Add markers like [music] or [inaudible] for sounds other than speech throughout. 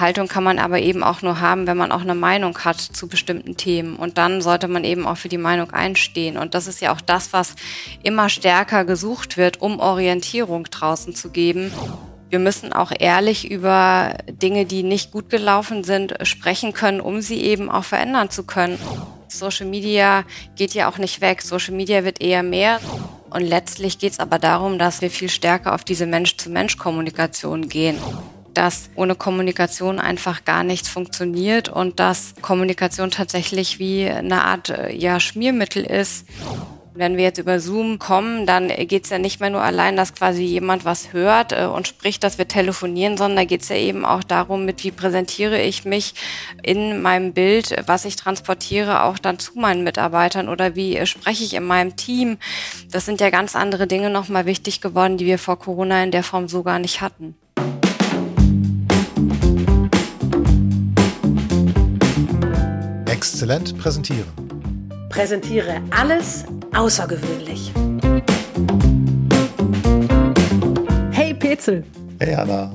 Haltung kann man aber eben auch nur haben, wenn man auch eine Meinung hat zu bestimmten Themen. Und dann sollte man eben auch für die Meinung einstehen. Und das ist ja auch das, was immer stärker gesucht wird, um Orientierung draußen zu geben. Wir müssen auch ehrlich über Dinge, die nicht gut gelaufen sind, sprechen können, um sie eben auch verändern zu können. Social Media geht ja auch nicht weg. Social Media wird eher mehr. Und letztlich geht es aber darum, dass wir viel stärker auf diese Mensch-zu-Mensch-Kommunikation gehen dass ohne Kommunikation einfach gar nichts funktioniert und dass Kommunikation tatsächlich wie eine Art ja, Schmiermittel ist. Wenn wir jetzt über Zoom kommen, dann geht es ja nicht mehr nur allein, dass quasi jemand was hört äh, und spricht, dass wir telefonieren, sondern da geht es ja eben auch darum, mit wie präsentiere ich mich in meinem Bild, was ich transportiere, auch dann zu meinen Mitarbeitern oder wie äh, spreche ich in meinem Team. Das sind ja ganz andere Dinge nochmal wichtig geworden, die wir vor Corona in der Form so gar nicht hatten. Exzellent präsentieren. Präsentiere alles außergewöhnlich. Hey Petzel. Hey Anna.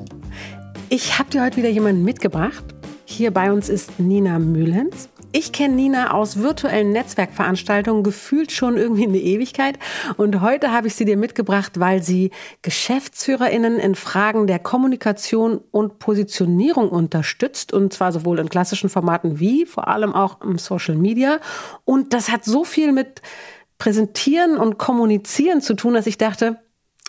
Ich habe dir heute wieder jemanden mitgebracht. Hier bei uns ist Nina Mühlens. Ich kenne Nina aus virtuellen Netzwerkveranstaltungen gefühlt schon irgendwie eine Ewigkeit. Und heute habe ich sie dir mitgebracht, weil sie GeschäftsführerInnen in Fragen der Kommunikation und Positionierung unterstützt. Und zwar sowohl in klassischen Formaten wie vor allem auch im Social Media. Und das hat so viel mit Präsentieren und Kommunizieren zu tun, dass ich dachte,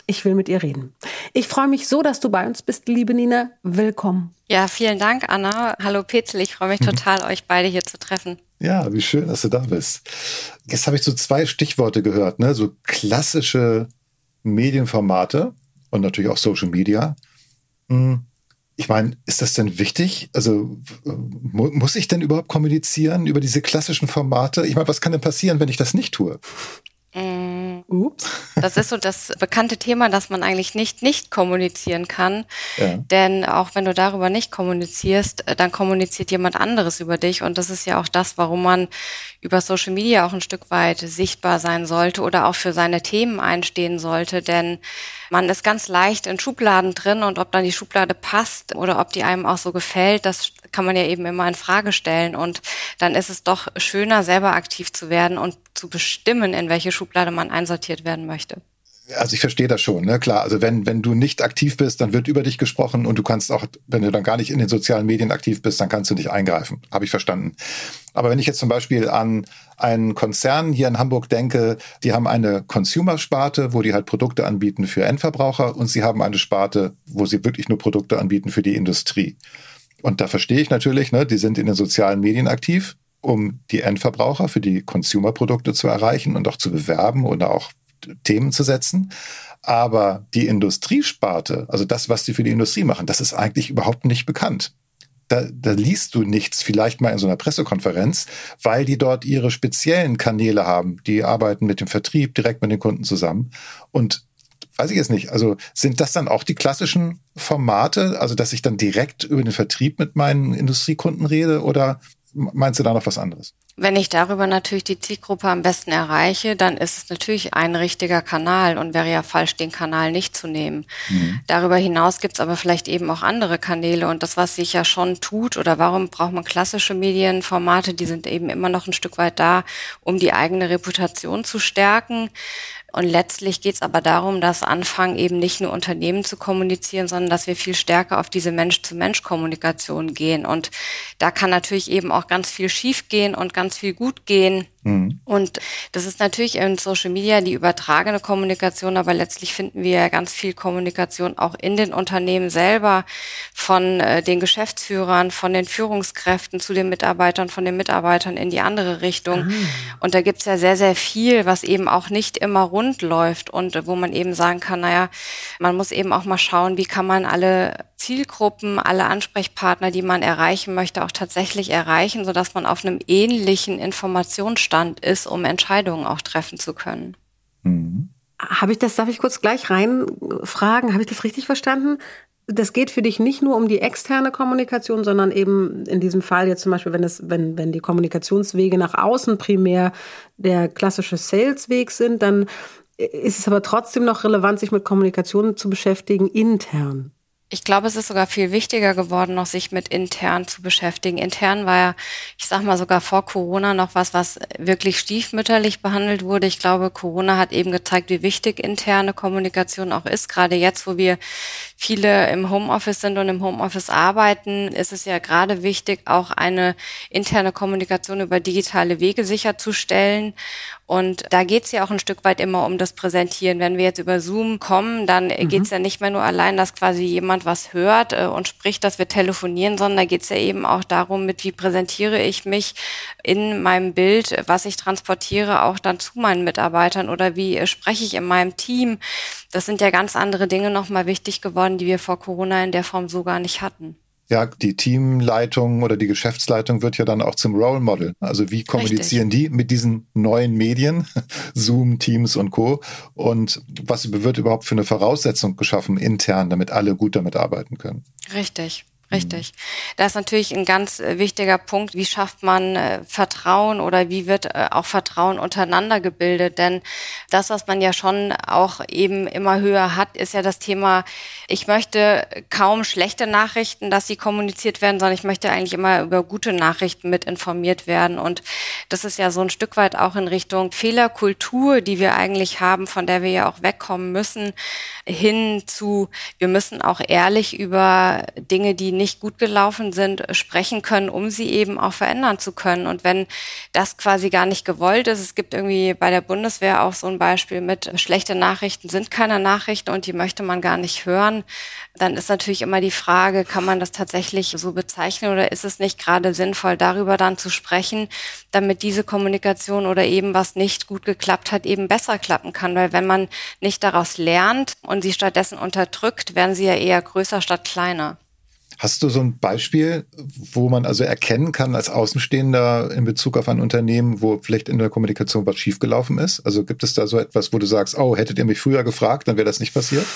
ich will mit ihr reden. Ich freue mich so, dass du bei uns bist, liebe Nina. Willkommen. Ja, vielen Dank, Anna. Hallo Petzel, ich freue mich mhm. total, euch beide hier zu treffen. Ja, wie schön, dass du da bist. Jetzt habe ich so zwei Stichworte gehört, ne? So klassische Medienformate und natürlich auch Social Media. Hm. Ich meine, ist das denn wichtig? Also mu muss ich denn überhaupt kommunizieren über diese klassischen Formate? Ich meine, was kann denn passieren, wenn ich das nicht tue? Mm, ups. Das ist so das bekannte Thema, dass man eigentlich nicht nicht kommunizieren kann. Ja. Denn auch wenn du darüber nicht kommunizierst, äh, dann kommuniziert jemand anderes über dich. Und das ist ja auch das, warum man über Social Media auch ein Stück weit sichtbar sein sollte oder auch für seine Themen einstehen sollte. Denn man ist ganz leicht in Schubladen drin und ob dann die Schublade passt oder ob die einem auch so gefällt, das kann man ja eben immer in Frage stellen. Und dann ist es doch schöner, selber aktiv zu werden und zu bestimmen, in welche Schublade man einsortiert werden möchte. Also ich verstehe das schon, ne? Klar, also wenn, wenn du nicht aktiv bist, dann wird über dich gesprochen und du kannst auch, wenn du dann gar nicht in den sozialen Medien aktiv bist, dann kannst du nicht eingreifen. Habe ich verstanden. Aber wenn ich jetzt zum Beispiel an einen Konzern hier in Hamburg denke, die haben eine Consumer-Sparte, wo die halt Produkte anbieten für Endverbraucher und sie haben eine Sparte, wo sie wirklich nur Produkte anbieten für die Industrie. Und da verstehe ich natürlich, ne, die sind in den sozialen Medien aktiv, um die Endverbraucher für die Consumer-Produkte zu erreichen und auch zu bewerben oder auch Themen zu setzen. Aber die Industriesparte, also das, was die für die Industrie machen, das ist eigentlich überhaupt nicht bekannt. Da, da liest du nichts, vielleicht mal in so einer Pressekonferenz, weil die dort ihre speziellen Kanäle haben. Die arbeiten mit dem Vertrieb direkt mit den Kunden zusammen. Und weiß ich jetzt nicht. Also sind das dann auch die klassischen Formate, also dass ich dann direkt über den Vertrieb mit meinen Industriekunden rede oder meinst du da noch was anderes? Wenn ich darüber natürlich die Zielgruppe am besten erreiche, dann ist es natürlich ein richtiger Kanal und wäre ja falsch, den Kanal nicht zu nehmen. Mhm. Darüber hinaus gibt es aber vielleicht eben auch andere Kanäle und das, was sich ja schon tut oder warum braucht man klassische Medienformate, die sind eben immer noch ein Stück weit da, um die eigene Reputation zu stärken. Und letztlich geht es aber darum, dass anfangen, eben nicht nur Unternehmen zu kommunizieren, sondern dass wir viel stärker auf diese Mensch-zu-Mensch-Kommunikation gehen. Und da kann natürlich eben auch ganz viel schief gehen und ganz viel gut gehen. Mhm. Und das ist natürlich in Social Media die übertragene Kommunikation, aber letztlich finden wir ja ganz viel Kommunikation auch in den Unternehmen selber, von äh, den Geschäftsführern, von den Führungskräften zu den Mitarbeitern, von den Mitarbeitern in die andere Richtung. Ah. Und da gibt's ja sehr, sehr viel, was eben auch nicht immer rund läuft und wo man eben sagen kann, naja, man muss eben auch mal schauen, wie kann man alle Zielgruppen, alle Ansprechpartner, die man erreichen möchte, auch tatsächlich erreichen, sodass man auf einem ähnlichen Informationsstand ist, um Entscheidungen auch treffen zu können. Mhm. Habe ich das, darf ich kurz gleich reinfragen, habe ich das richtig verstanden? Das geht für dich nicht nur um die externe Kommunikation, sondern eben in diesem Fall jetzt zum Beispiel, wenn es, wenn, wenn die Kommunikationswege nach außen primär der klassische Salesweg sind, dann ist es aber trotzdem noch relevant, sich mit Kommunikation zu beschäftigen intern. Ich glaube, es ist sogar viel wichtiger geworden, noch sich mit intern zu beschäftigen. Intern war ja, ich sag mal, sogar vor Corona noch was, was wirklich stiefmütterlich behandelt wurde. Ich glaube, Corona hat eben gezeigt, wie wichtig interne Kommunikation auch ist. Gerade jetzt, wo wir viele im Homeoffice sind und im Homeoffice arbeiten, ist es ja gerade wichtig, auch eine interne Kommunikation über digitale Wege sicherzustellen. Und da geht's ja auch ein Stück weit immer um das Präsentieren. Wenn wir jetzt über Zoom kommen, dann mhm. geht's ja nicht mehr nur allein, dass quasi jemand was hört äh, und spricht, dass wir telefonieren, sondern da geht's ja eben auch darum, mit wie präsentiere ich mich in meinem Bild, was ich transportiere, auch dann zu meinen Mitarbeitern oder wie äh, spreche ich in meinem Team. Das sind ja ganz andere Dinge nochmal wichtig geworden, die wir vor Corona in der Form so gar nicht hatten. Ja, die Teamleitung oder die Geschäftsleitung wird ja dann auch zum Role Model. Also wie kommunizieren Richtig. die mit diesen neuen Medien, [laughs] Zoom, Teams und Co. Und was wird überhaupt für eine Voraussetzung geschaffen intern, damit alle gut damit arbeiten können? Richtig. Richtig. Das ist natürlich ein ganz äh, wichtiger Punkt. Wie schafft man äh, Vertrauen oder wie wird äh, auch Vertrauen untereinander gebildet? Denn das, was man ja schon auch eben immer höher hat, ist ja das Thema, ich möchte kaum schlechte Nachrichten, dass sie kommuniziert werden, sondern ich möchte eigentlich immer über gute Nachrichten mit informiert werden. Und das ist ja so ein Stück weit auch in Richtung Fehlerkultur, die wir eigentlich haben, von der wir ja auch wegkommen müssen, hin zu, wir müssen auch ehrlich über Dinge, die nicht gut gelaufen sind, sprechen können, um sie eben auch verändern zu können. Und wenn das quasi gar nicht gewollt ist, es gibt irgendwie bei der Bundeswehr auch so ein Beispiel mit schlechte Nachrichten sind keine Nachrichten und die möchte man gar nicht hören, dann ist natürlich immer die Frage, kann man das tatsächlich so bezeichnen oder ist es nicht gerade sinnvoll, darüber dann zu sprechen, damit diese Kommunikation oder eben was nicht gut geklappt hat, eben besser klappen kann. Weil wenn man nicht daraus lernt und sie stattdessen unterdrückt, werden sie ja eher größer statt kleiner. Hast du so ein Beispiel, wo man also erkennen kann als Außenstehender in Bezug auf ein Unternehmen, wo vielleicht in der Kommunikation was schiefgelaufen ist? Also gibt es da so etwas, wo du sagst, oh, hättet ihr mich früher gefragt, dann wäre das nicht passiert?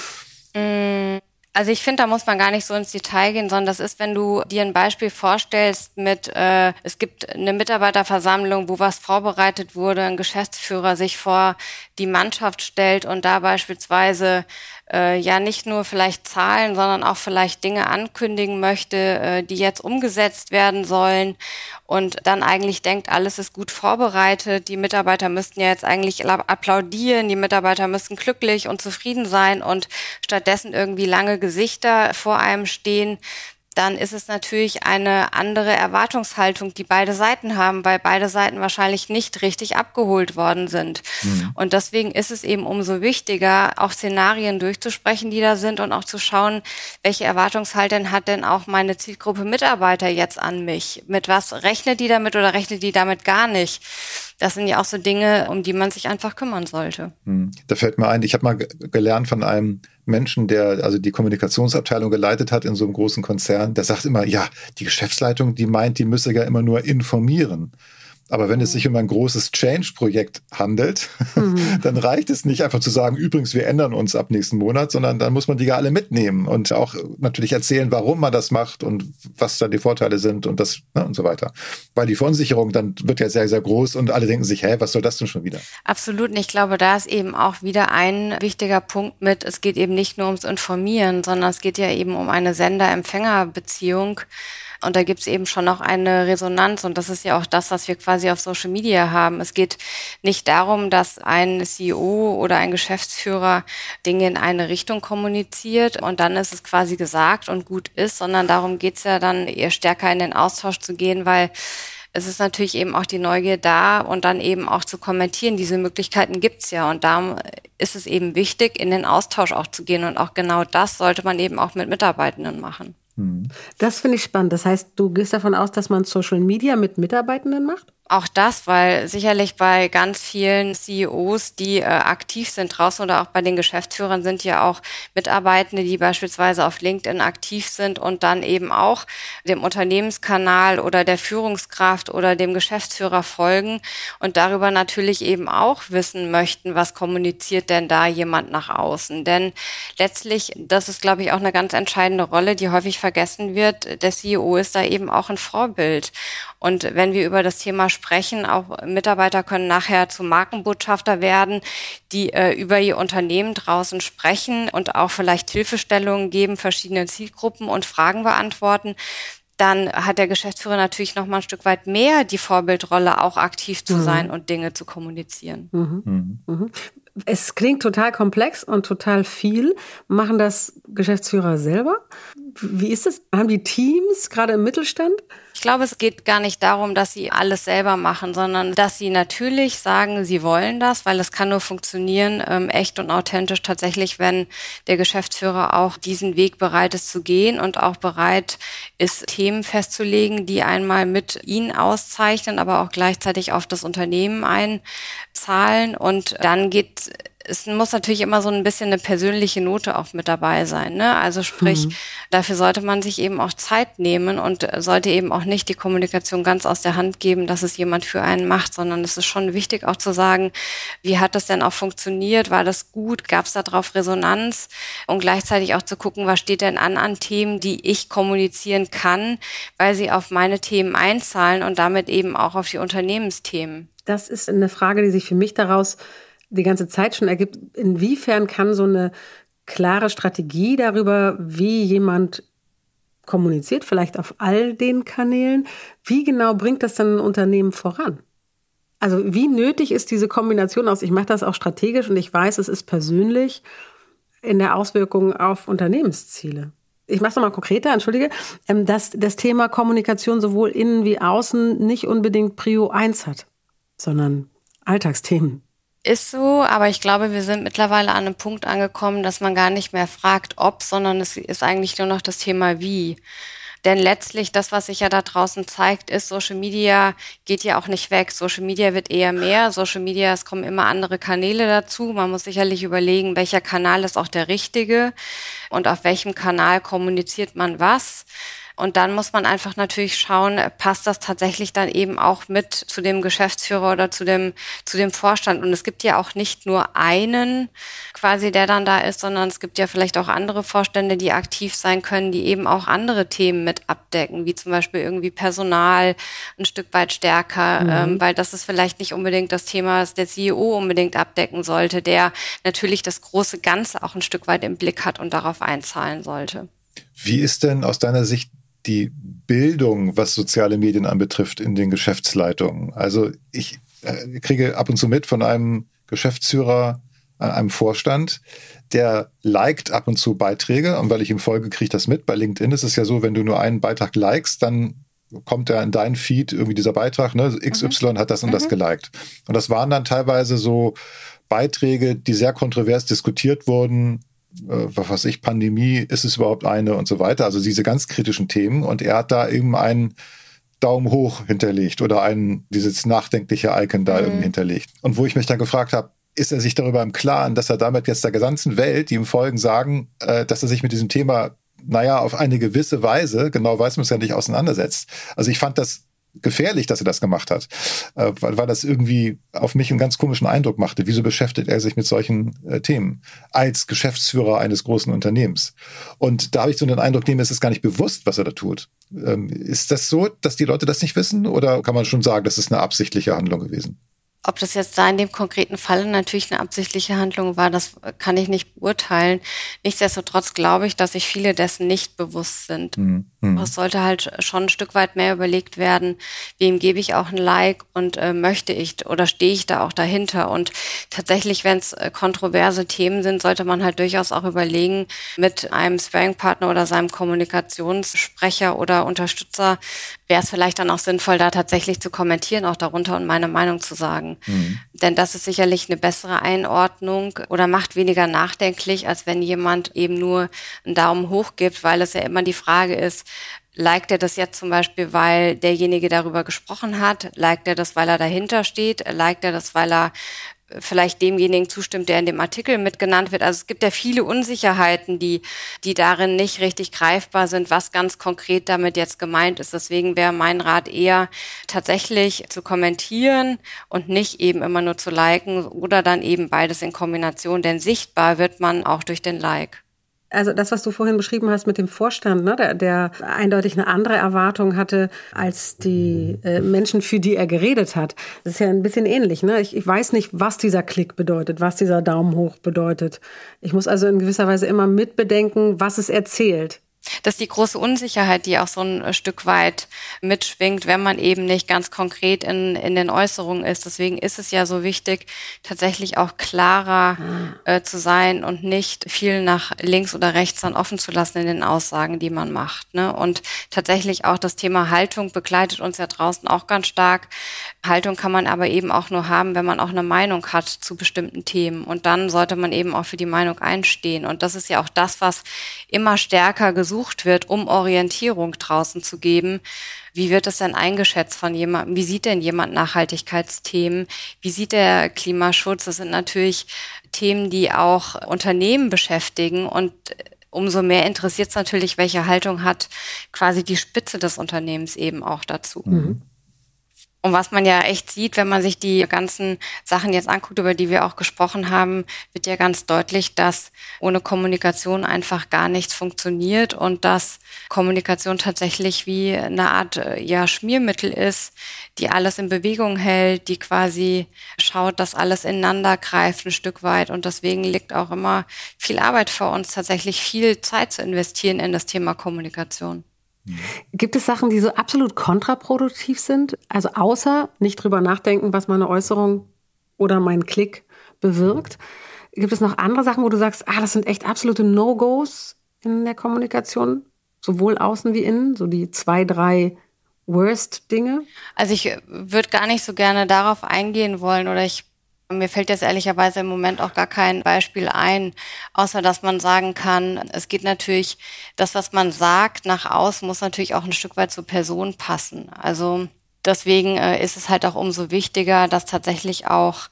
Mm. Also ich finde, da muss man gar nicht so ins Detail gehen, sondern das ist, wenn du dir ein Beispiel vorstellst mit, äh, es gibt eine Mitarbeiterversammlung, wo was vorbereitet wurde, ein Geschäftsführer sich vor die Mannschaft stellt und da beispielsweise äh, ja nicht nur vielleicht Zahlen, sondern auch vielleicht Dinge ankündigen möchte, äh, die jetzt umgesetzt werden sollen und dann eigentlich denkt, alles ist gut vorbereitet, die Mitarbeiter müssten ja jetzt eigentlich applaudieren, die Mitarbeiter müssten glücklich und zufrieden sein und stattdessen irgendwie lange Gesichter vor einem stehen, dann ist es natürlich eine andere Erwartungshaltung, die beide Seiten haben, weil beide Seiten wahrscheinlich nicht richtig abgeholt worden sind. Mhm. Und deswegen ist es eben umso wichtiger, auch Szenarien durchzusprechen, die da sind und auch zu schauen, welche Erwartungshaltung hat denn auch meine Zielgruppe Mitarbeiter jetzt an mich? Mit was rechnet die damit oder rechnet die damit gar nicht? Das sind ja auch so Dinge, um die man sich einfach kümmern sollte. Hm. Da fällt mir ein, ich habe mal gelernt von einem Menschen, der also die Kommunikationsabteilung geleitet hat in so einem großen Konzern, der sagt immer, ja, die Geschäftsleitung, die meint, die müsse ja immer nur informieren. Aber wenn es sich um ein großes Change-Projekt handelt, mhm. [laughs] dann reicht es nicht einfach zu sagen, übrigens, wir ändern uns ab nächsten Monat, sondern dann muss man die ja alle mitnehmen und auch natürlich erzählen, warum man das macht und was da die Vorteile sind und das ne, und so weiter. Weil die Verunsicherung dann wird ja sehr, sehr groß und alle denken sich, hä, was soll das denn schon wieder? Absolut. Und ich glaube, da ist eben auch wieder ein wichtiger Punkt mit, es geht eben nicht nur ums Informieren, sondern es geht ja eben um eine Sender-Empfänger-Beziehung. Und da gibt es eben schon noch eine Resonanz. Und das ist ja auch das, was wir quasi auf Social Media haben. Es geht nicht darum, dass ein CEO oder ein Geschäftsführer Dinge in eine Richtung kommuniziert und dann ist es quasi gesagt und gut ist, sondern darum geht es ja dann eher stärker in den Austausch zu gehen, weil es ist natürlich eben auch die Neugier da und dann eben auch zu kommentieren. Diese Möglichkeiten gibt's ja und darum ist es eben wichtig, in den Austausch auch zu gehen und auch genau das sollte man eben auch mit Mitarbeitenden machen. Das finde ich spannend. Das heißt, du gehst davon aus, dass man Social Media mit Mitarbeitenden macht? Auch das, weil sicherlich bei ganz vielen CEOs, die äh, aktiv sind draußen oder auch bei den Geschäftsführern sind ja auch Mitarbeitende, die beispielsweise auf LinkedIn aktiv sind und dann eben auch dem Unternehmenskanal oder der Führungskraft oder dem Geschäftsführer folgen und darüber natürlich eben auch wissen möchten, was kommuniziert denn da jemand nach außen. Denn letztlich, das ist, glaube ich, auch eine ganz entscheidende Rolle, die häufig vergessen wird. Der CEO ist da eben auch ein Vorbild. Und wenn wir über das Thema sprechen, auch Mitarbeiter können nachher zu Markenbotschafter werden, die äh, über ihr Unternehmen draußen sprechen und auch vielleicht Hilfestellungen geben, verschiedenen Zielgruppen und Fragen beantworten dann hat der Geschäftsführer natürlich noch mal ein Stück weit mehr die Vorbildrolle, auch aktiv zu mhm. sein und Dinge zu kommunizieren. Mhm. Mhm. mhm. Es klingt total komplex und total viel. Machen das Geschäftsführer selber? Wie ist es? Haben die Teams gerade im Mittelstand? Ich glaube, es geht gar nicht darum, dass sie alles selber machen, sondern dass sie natürlich sagen, sie wollen das, weil es kann nur funktionieren, ähm, echt und authentisch tatsächlich, wenn der Geschäftsführer auch diesen Weg bereit ist zu gehen und auch bereit ist, Themen festzulegen, die einmal mit ihnen auszeichnen, aber auch gleichzeitig auf das Unternehmen einzahlen. Und dann geht es muss natürlich immer so ein bisschen eine persönliche Note auch mit dabei sein. Ne? Also sprich, mhm. dafür sollte man sich eben auch Zeit nehmen und sollte eben auch nicht die Kommunikation ganz aus der Hand geben, dass es jemand für einen macht, sondern es ist schon wichtig auch zu sagen, wie hat das denn auch funktioniert? War das gut? Gab es darauf Resonanz? Und gleichzeitig auch zu gucken, was steht denn an an Themen, die ich kommunizieren kann, weil sie auf meine Themen einzahlen und damit eben auch auf die Unternehmensthemen. Das ist eine Frage, die sich für mich daraus die ganze Zeit schon ergibt, inwiefern kann so eine klare Strategie darüber, wie jemand kommuniziert, vielleicht auf all den Kanälen, wie genau bringt das dann ein Unternehmen voran? Also wie nötig ist diese Kombination aus, ich mache das auch strategisch und ich weiß, es ist persönlich in der Auswirkung auf Unternehmensziele? Ich mache es nochmal konkreter, entschuldige, ähm, dass das Thema Kommunikation sowohl innen wie außen nicht unbedingt Prio 1 hat, sondern Alltagsthemen. Ist so, aber ich glaube, wir sind mittlerweile an einem Punkt angekommen, dass man gar nicht mehr fragt, ob, sondern es ist eigentlich nur noch das Thema wie. Denn letztlich das, was sich ja da draußen zeigt, ist, Social Media geht ja auch nicht weg. Social Media wird eher mehr. Social Media, es kommen immer andere Kanäle dazu. Man muss sicherlich überlegen, welcher Kanal ist auch der richtige und auf welchem Kanal kommuniziert man was. Und dann muss man einfach natürlich schauen, passt das tatsächlich dann eben auch mit zu dem Geschäftsführer oder zu dem, zu dem Vorstand. Und es gibt ja auch nicht nur einen quasi, der dann da ist, sondern es gibt ja vielleicht auch andere Vorstände, die aktiv sein können, die eben auch andere Themen mit abdecken, wie zum Beispiel irgendwie Personal ein Stück weit stärker, mhm. ähm, weil das ist vielleicht nicht unbedingt das Thema, das der CEO unbedingt abdecken sollte, der natürlich das große Ganze auch ein Stück weit im Blick hat und darauf einzahlen sollte. Wie ist denn aus deiner Sicht die Bildung, was soziale Medien anbetrifft, in den Geschäftsleitungen. Also ich äh, kriege ab und zu mit von einem Geschäftsführer, äh, einem Vorstand, der liked ab und zu Beiträge und weil ich ihm folge, kriege ich das mit. Bei LinkedIn ist es ja so, wenn du nur einen Beitrag likest, dann kommt er in dein Feed irgendwie dieser Beitrag, ne? XY mhm. hat das und mhm. das geliked. Und das waren dann teilweise so Beiträge, die sehr kontrovers diskutiert wurden, was weiß ich, Pandemie, ist es überhaupt eine und so weiter. Also diese ganz kritischen Themen. Und er hat da eben einen Daumen hoch hinterlegt oder ein, dieses nachdenkliche Icon da mhm. irgendwie hinterlegt. Und wo ich mich dann gefragt habe, ist er sich darüber im Klaren, dass er damit jetzt der gesamten Welt, die ihm folgen, sagen, äh, dass er sich mit diesem Thema, naja, auf eine gewisse Weise, genau weiß man es ja nicht, auseinandersetzt. Also ich fand das gefährlich, dass er das gemacht hat, äh, weil, weil das irgendwie auf mich einen ganz komischen Eindruck machte. Wieso beschäftigt er sich mit solchen äh, Themen als Geschäftsführer eines großen Unternehmens? Und da habe ich so den Eindruck, dem ist es gar nicht bewusst, was er da tut. Ähm, ist das so, dass die Leute das nicht wissen oder kann man schon sagen, das ist eine absichtliche Handlung gewesen? Ob das jetzt da in dem konkreten Fall natürlich eine absichtliche Handlung war, das kann ich nicht beurteilen. Nichtsdestotrotz glaube ich, dass sich viele dessen nicht bewusst sind. Mhm. Es sollte halt schon ein Stück weit mehr überlegt werden, wem gebe ich auch ein Like und äh, möchte ich oder stehe ich da auch dahinter. Und tatsächlich, wenn es äh, kontroverse Themen sind, sollte man halt durchaus auch überlegen, mit einem Sparing-Partner oder seinem Kommunikationssprecher oder Unterstützer wäre es vielleicht dann auch sinnvoll, da tatsächlich zu kommentieren, auch darunter und meine Meinung zu sagen. Mhm. Denn das ist sicherlich eine bessere Einordnung oder macht weniger nachdenklich, als wenn jemand eben nur einen Daumen hoch gibt, weil es ja immer die Frage ist, Liked er das jetzt zum Beispiel, weil derjenige darüber gesprochen hat? Liked er das, weil er dahinter steht? Liked er das, weil er vielleicht demjenigen zustimmt, der in dem Artikel mitgenannt wird. Also es gibt ja viele Unsicherheiten, die, die darin nicht richtig greifbar sind, was ganz konkret damit jetzt gemeint ist. Deswegen wäre mein Rat eher tatsächlich zu kommentieren und nicht eben immer nur zu liken oder dann eben beides in Kombination, denn sichtbar wird man auch durch den Like. Also das, was du vorhin beschrieben hast mit dem Vorstand, ne, der, der eindeutig eine andere Erwartung hatte als die äh, Menschen, für die er geredet hat. Das ist ja ein bisschen ähnlich. Ne? Ich, ich weiß nicht, was dieser Klick bedeutet, was dieser Daumen hoch bedeutet. Ich muss also in gewisser Weise immer mitbedenken, was es erzählt. Das ist die große Unsicherheit, die auch so ein äh, Stück weit mitschwingt, wenn man eben nicht ganz konkret in, in den Äußerungen ist. Deswegen ist es ja so wichtig, tatsächlich auch klarer äh, zu sein und nicht viel nach links oder rechts dann offen zu lassen in den Aussagen, die man macht. Ne? Und tatsächlich auch das Thema Haltung begleitet uns ja draußen auch ganz stark. Haltung kann man aber eben auch nur haben, wenn man auch eine Meinung hat zu bestimmten Themen. Und dann sollte man eben auch für die Meinung einstehen. Und das ist ja auch das, was immer stärker gesucht wird, um Orientierung draußen zu geben. Wie wird das denn eingeschätzt von jemandem? Wie sieht denn jemand Nachhaltigkeitsthemen? Wie sieht der Klimaschutz? Das sind natürlich Themen, die auch Unternehmen beschäftigen und umso mehr interessiert es natürlich, welche Haltung hat quasi die Spitze des Unternehmens eben auch dazu. Mhm. Und was man ja echt sieht, wenn man sich die ganzen Sachen jetzt anguckt, über die wir auch gesprochen haben, wird ja ganz deutlich, dass ohne Kommunikation einfach gar nichts funktioniert und dass Kommunikation tatsächlich wie eine Art äh, ja, Schmiermittel ist, die alles in Bewegung hält, die quasi schaut, dass alles ineinander greift ein Stück weit. Und deswegen liegt auch immer viel Arbeit vor uns, tatsächlich viel Zeit zu investieren in das Thema Kommunikation. Gibt es Sachen, die so absolut kontraproduktiv sind? Also außer nicht drüber nachdenken, was meine Äußerung oder mein Klick bewirkt. Gibt es noch andere Sachen, wo du sagst, ah, das sind echt absolute No-Gos in der Kommunikation, sowohl außen wie innen, so die zwei, drei Worst-Dinge? Also ich würde gar nicht so gerne darauf eingehen wollen oder ich mir fällt jetzt ehrlicherweise im Moment auch gar kein Beispiel ein, außer dass man sagen kann, es geht natürlich, das, was man sagt nach außen, muss natürlich auch ein Stück weit zur Person passen. Also deswegen äh, ist es halt auch umso wichtiger, dass tatsächlich auch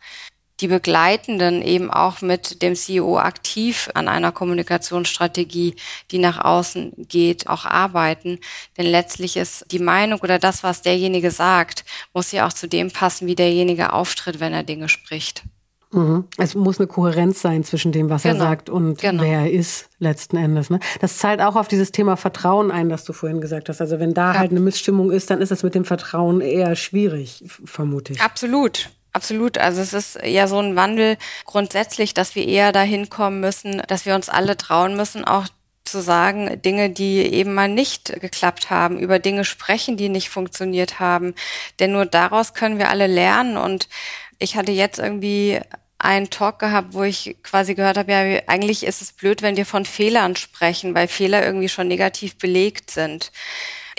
die Begleitenden eben auch mit dem CEO aktiv an einer Kommunikationsstrategie, die nach außen geht, auch arbeiten. Denn letztlich ist die Meinung oder das, was derjenige sagt, muss ja auch zu dem passen, wie derjenige auftritt, wenn er Dinge spricht. Mhm. Es muss eine Kohärenz sein zwischen dem, was genau. er sagt und genau. wer er ist, letzten Endes. Ne? Das zahlt auch auf dieses Thema Vertrauen ein, das du vorhin gesagt hast. Also wenn da ja. halt eine Missstimmung ist, dann ist es mit dem Vertrauen eher schwierig, vermute ich. Absolut. Absolut. Also es ist ja so ein Wandel grundsätzlich, dass wir eher dahin kommen müssen, dass wir uns alle trauen müssen, auch zu sagen, Dinge, die eben mal nicht geklappt haben, über Dinge sprechen, die nicht funktioniert haben. Denn nur daraus können wir alle lernen. Und ich hatte jetzt irgendwie einen Talk gehabt, wo ich quasi gehört habe, ja, eigentlich ist es blöd, wenn wir von Fehlern sprechen, weil Fehler irgendwie schon negativ belegt sind.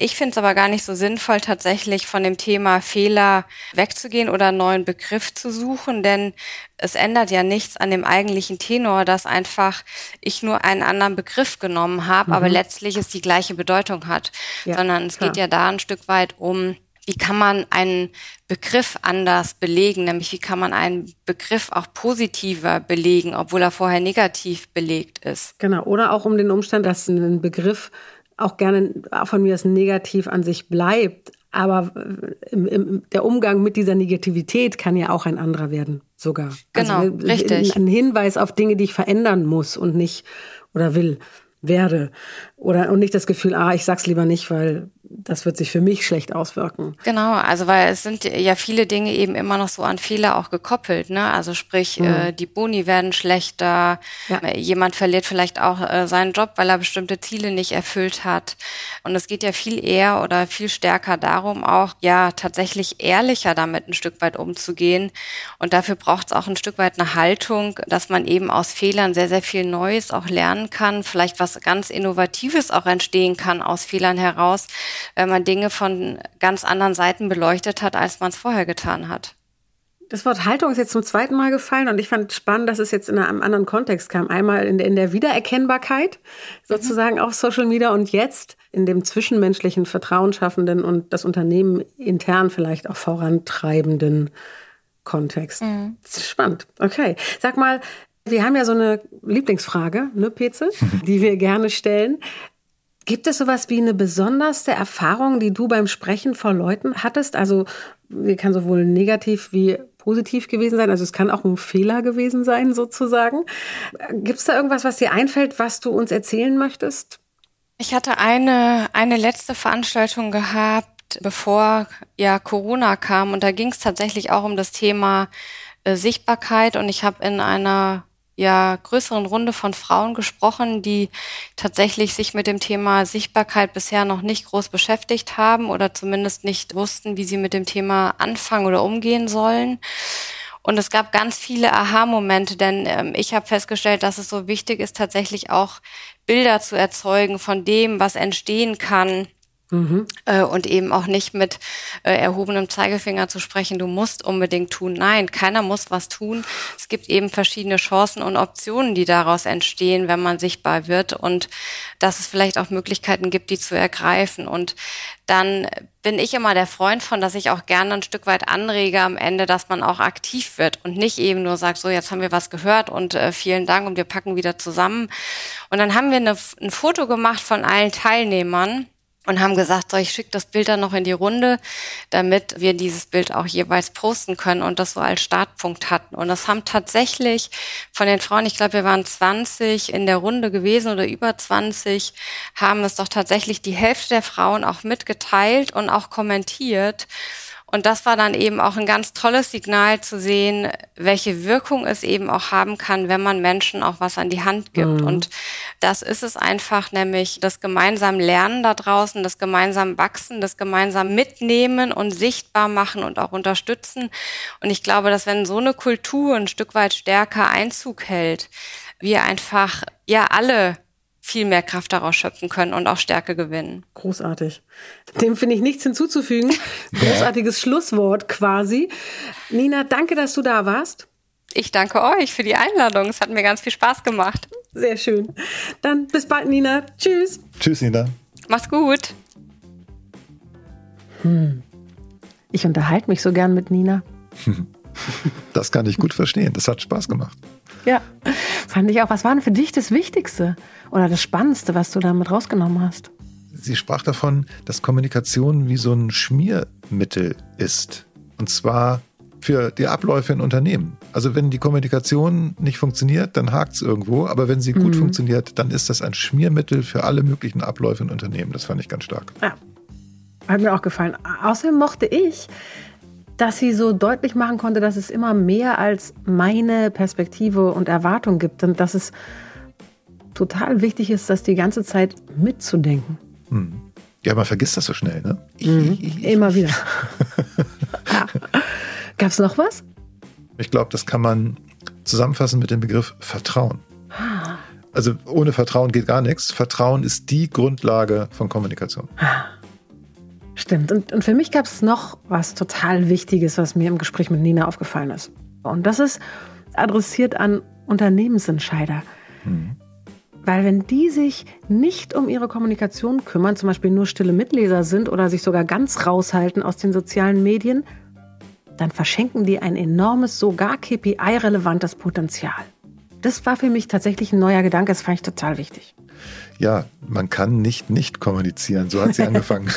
Ich finde es aber gar nicht so sinnvoll, tatsächlich von dem Thema Fehler wegzugehen oder einen neuen Begriff zu suchen, denn es ändert ja nichts an dem eigentlichen Tenor, dass einfach ich nur einen anderen Begriff genommen habe, mhm. aber letztlich es die gleiche Bedeutung hat, ja, sondern es klar. geht ja da ein Stück weit um wie kann man einen Begriff anders belegen, nämlich wie kann man einen Begriff auch positiver belegen, obwohl er vorher negativ belegt ist. Genau, oder auch um den Umstand, dass ein Begriff auch gerne von mir als negativ an sich bleibt. Aber äh, im, im, der Umgang mit dieser Negativität kann ja auch ein anderer werden, sogar. Genau, also, richtig. Ein Hinweis auf Dinge, die ich verändern muss und nicht oder will, werde. Oder und nicht das Gefühl, ah, ich sag's lieber nicht, weil das wird sich für mich schlecht auswirken. Genau, also weil es sind ja viele Dinge eben immer noch so an Fehler auch gekoppelt, ne? Also sprich, mhm. äh, die Boni werden schlechter, ja. Äh, jemand verliert vielleicht auch äh, seinen Job, weil er bestimmte Ziele nicht erfüllt hat. Und es geht ja viel eher oder viel stärker darum, auch ja tatsächlich ehrlicher damit ein Stück weit umzugehen. Und dafür braucht es auch ein Stück weit eine Haltung, dass man eben aus Fehlern sehr, sehr viel Neues auch lernen kann, vielleicht was ganz Innovatives auch entstehen kann aus Fehlern heraus wenn man Dinge von ganz anderen Seiten beleuchtet hat, als man es vorher getan hat. Das Wort Haltung ist jetzt zum zweiten Mal gefallen und ich fand spannend, dass es jetzt in einem anderen Kontext kam. Einmal in der, in der Wiedererkennbarkeit sozusagen mhm. auf Social Media und jetzt in dem zwischenmenschlichen, vertrauensschaffenden und das Unternehmen intern vielleicht auch vorantreibenden Kontext. Mhm. Spannend. Okay. Sag mal, wir haben ja so eine Lieblingsfrage, ne, Peze, [laughs] die wir gerne stellen. Gibt es sowas wie eine besonderste Erfahrung, die du beim Sprechen vor Leuten hattest? Also, wie kann sowohl negativ wie positiv gewesen sein. Also es kann auch ein Fehler gewesen sein, sozusagen. Gibt es da irgendwas, was dir einfällt, was du uns erzählen möchtest? Ich hatte eine, eine letzte Veranstaltung gehabt, bevor ja Corona kam. Und da ging es tatsächlich auch um das Thema äh, Sichtbarkeit. Und ich habe in einer ja größeren Runde von Frauen gesprochen, die tatsächlich sich mit dem Thema Sichtbarkeit bisher noch nicht groß beschäftigt haben oder zumindest nicht wussten, wie sie mit dem Thema anfangen oder umgehen sollen. Und es gab ganz viele Aha-Momente, denn ähm, ich habe festgestellt, dass es so wichtig ist, tatsächlich auch Bilder zu erzeugen von dem, was entstehen kann, Mhm. Äh, und eben auch nicht mit äh, erhobenem Zeigefinger zu sprechen, du musst unbedingt tun. Nein, keiner muss was tun. Es gibt eben verschiedene Chancen und Optionen, die daraus entstehen, wenn man sichtbar wird und dass es vielleicht auch Möglichkeiten gibt, die zu ergreifen. Und dann bin ich immer der Freund von, dass ich auch gerne ein Stück weit anrege am Ende, dass man auch aktiv wird und nicht eben nur sagt, so jetzt haben wir was gehört und äh, vielen Dank und wir packen wieder zusammen. Und dann haben wir eine, ein Foto gemacht von allen Teilnehmern und haben gesagt, so, ich schicke das Bild dann noch in die Runde, damit wir dieses Bild auch jeweils posten können und das so als Startpunkt hatten. Und das haben tatsächlich von den Frauen, ich glaube, wir waren 20 in der Runde gewesen oder über 20, haben es doch tatsächlich die Hälfte der Frauen auch mitgeteilt und auch kommentiert. Und das war dann eben auch ein ganz tolles Signal zu sehen, welche Wirkung es eben auch haben kann, wenn man Menschen auch was an die Hand gibt. Mhm. Und das ist es einfach, nämlich das gemeinsam Lernen da draußen, das gemeinsam Wachsen, das gemeinsam Mitnehmen und sichtbar machen und auch unterstützen. Und ich glaube, dass wenn so eine Kultur ein Stück weit stärker Einzug hält, wir einfach ja alle viel mehr Kraft daraus schöpfen können und auch Stärke gewinnen. Großartig. Dem finde ich nichts hinzuzufügen. [laughs] Großartiges Schlusswort quasi. Nina, danke, dass du da warst. Ich danke euch für die Einladung. Es hat mir ganz viel Spaß gemacht. Sehr schön. Dann bis bald, Nina. Tschüss. Tschüss, Nina. Mach's gut. Hm. Ich unterhalte mich so gern mit Nina. [laughs] Das kann ich gut verstehen. Das hat Spaß gemacht. Ja, fand ich auch. Was war denn für dich das Wichtigste oder das Spannendste, was du damit rausgenommen hast? Sie sprach davon, dass Kommunikation wie so ein Schmiermittel ist. Und zwar für die Abläufe in Unternehmen. Also wenn die Kommunikation nicht funktioniert, dann hakt es irgendwo. Aber wenn sie gut mhm. funktioniert, dann ist das ein Schmiermittel für alle möglichen Abläufe in Unternehmen. Das fand ich ganz stark. Ja, hat mir auch gefallen. Außerdem mochte ich, dass sie so deutlich machen konnte, dass es immer mehr als meine Perspektive und Erwartung gibt und dass es total wichtig ist, das die ganze Zeit mitzudenken. Hm. Ja, man vergisst das so schnell, ne? Mhm. Immer wieder. [laughs] ja. Gab es noch was? Ich glaube, das kann man zusammenfassen mit dem Begriff Vertrauen. Ah. Also ohne Vertrauen geht gar nichts. Vertrauen ist die Grundlage von Kommunikation. Ah. Stimmt. Und, und für mich gab es noch was total Wichtiges, was mir im Gespräch mit Nina aufgefallen ist. Und das ist adressiert an Unternehmensentscheider. Mhm. Weil wenn die sich nicht um ihre Kommunikation kümmern, zum Beispiel nur stille Mitleser sind oder sich sogar ganz raushalten aus den sozialen Medien, dann verschenken die ein enormes, sogar KPI-relevantes Potenzial. Das war für mich tatsächlich ein neuer Gedanke, das fand ich total wichtig ja, man kann nicht nicht kommunizieren. So hat sie [laughs] angefangen.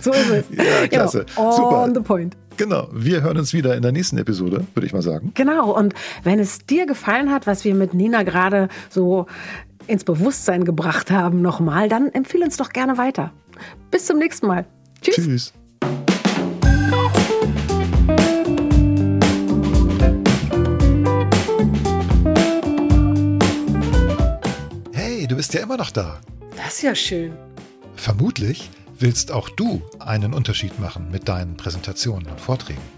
so ist es. Ja, klasse. Genau. Super. On the point. Genau. Wir hören uns wieder in der nächsten Episode, würde ich mal sagen. Genau. Und wenn es dir gefallen hat, was wir mit Nina gerade so ins Bewusstsein gebracht haben, nochmal, dann empfehle uns doch gerne weiter. Bis zum nächsten Mal. Tschüss. Tschüss. bist ja immer noch da. Das ist ja schön. Vermutlich willst auch du einen Unterschied machen mit deinen Präsentationen und Vorträgen.